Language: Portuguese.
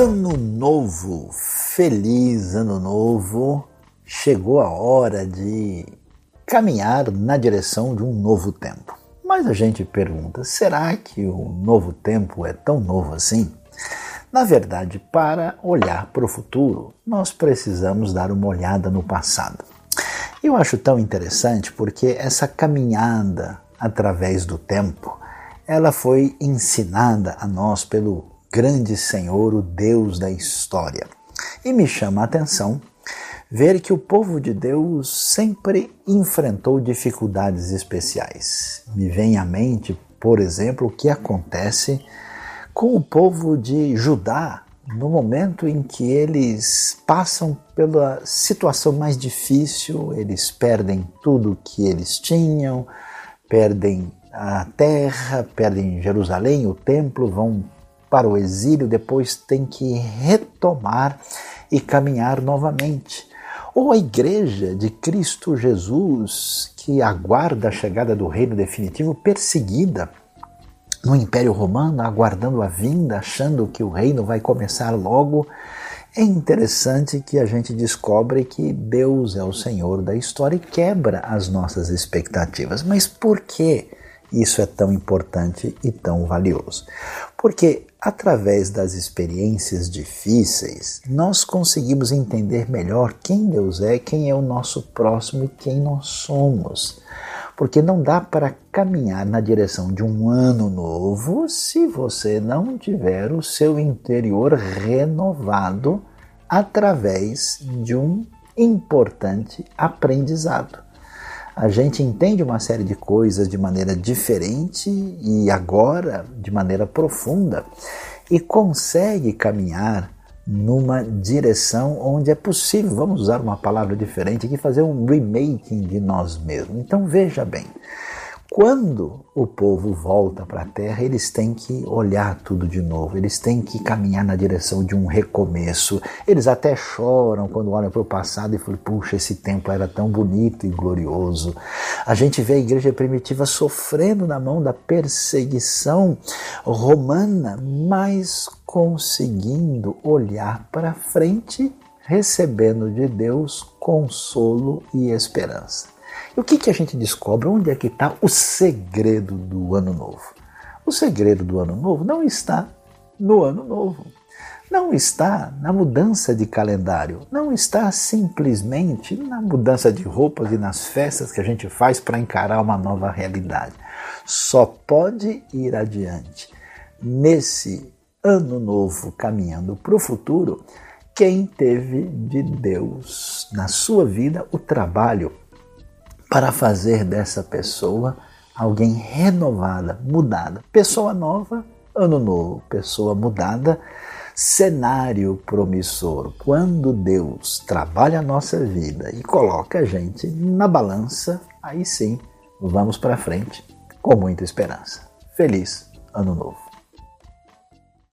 Ano novo, feliz ano novo. Chegou a hora de caminhar na direção de um novo tempo. Mas a gente pergunta: será que o novo tempo é tão novo assim? Na verdade, para olhar para o futuro, nós precisamos dar uma olhada no passado. Eu acho tão interessante porque essa caminhada através do tempo, ela foi ensinada a nós pelo grande Senhor, o Deus da história. E me chama a atenção ver que o povo de Deus sempre enfrentou dificuldades especiais. Me vem à mente, por exemplo, o que acontece com o povo de Judá no momento em que eles passam pela situação mais difícil, eles perdem tudo que eles tinham, perdem a terra, perdem Jerusalém, o templo, vão para o exílio, depois tem que retomar e caminhar novamente. Ou a igreja de Cristo Jesus, que aguarda a chegada do reino definitivo, perseguida no Império Romano, aguardando a vinda, achando que o reino vai começar logo. É interessante que a gente descobre que Deus é o Senhor da história e quebra as nossas expectativas. Mas por que isso é tão importante e tão valioso? Porque através das experiências difíceis, nós conseguimos entender melhor quem Deus é, quem é o nosso próximo e quem nós somos. Porque não dá para caminhar na direção de um ano novo se você não tiver o seu interior renovado através de um importante aprendizado. A gente entende uma série de coisas de maneira diferente e agora de maneira profunda e consegue caminhar numa direção onde é possível, vamos usar uma palavra diferente aqui, fazer um remaking de nós mesmos. Então veja bem, quando o povo volta para a terra, eles têm que olhar tudo de novo, eles têm que caminhar na direção de um recomeço. Eles até choram quando olham para o passado e falam: puxa, esse tempo era tão bonito e glorioso. A gente vê a igreja primitiva sofrendo na mão da perseguição romana, mas conseguindo olhar para frente, recebendo de Deus consolo e esperança. E o que, que a gente descobre? Onde é que está o segredo do ano novo? O segredo do ano novo não está no ano novo. Não está na mudança de calendário, não está simplesmente na mudança de roupas e nas festas que a gente faz para encarar uma nova realidade. Só pode ir adiante nesse ano novo caminhando para o futuro quem teve de Deus na sua vida o trabalho para fazer dessa pessoa alguém renovada, mudada. Pessoa nova, ano novo, pessoa mudada, cenário promissor. Quando Deus trabalha a nossa vida e coloca a gente na balança, aí sim vamos para frente com muita esperança. Feliz Ano Novo!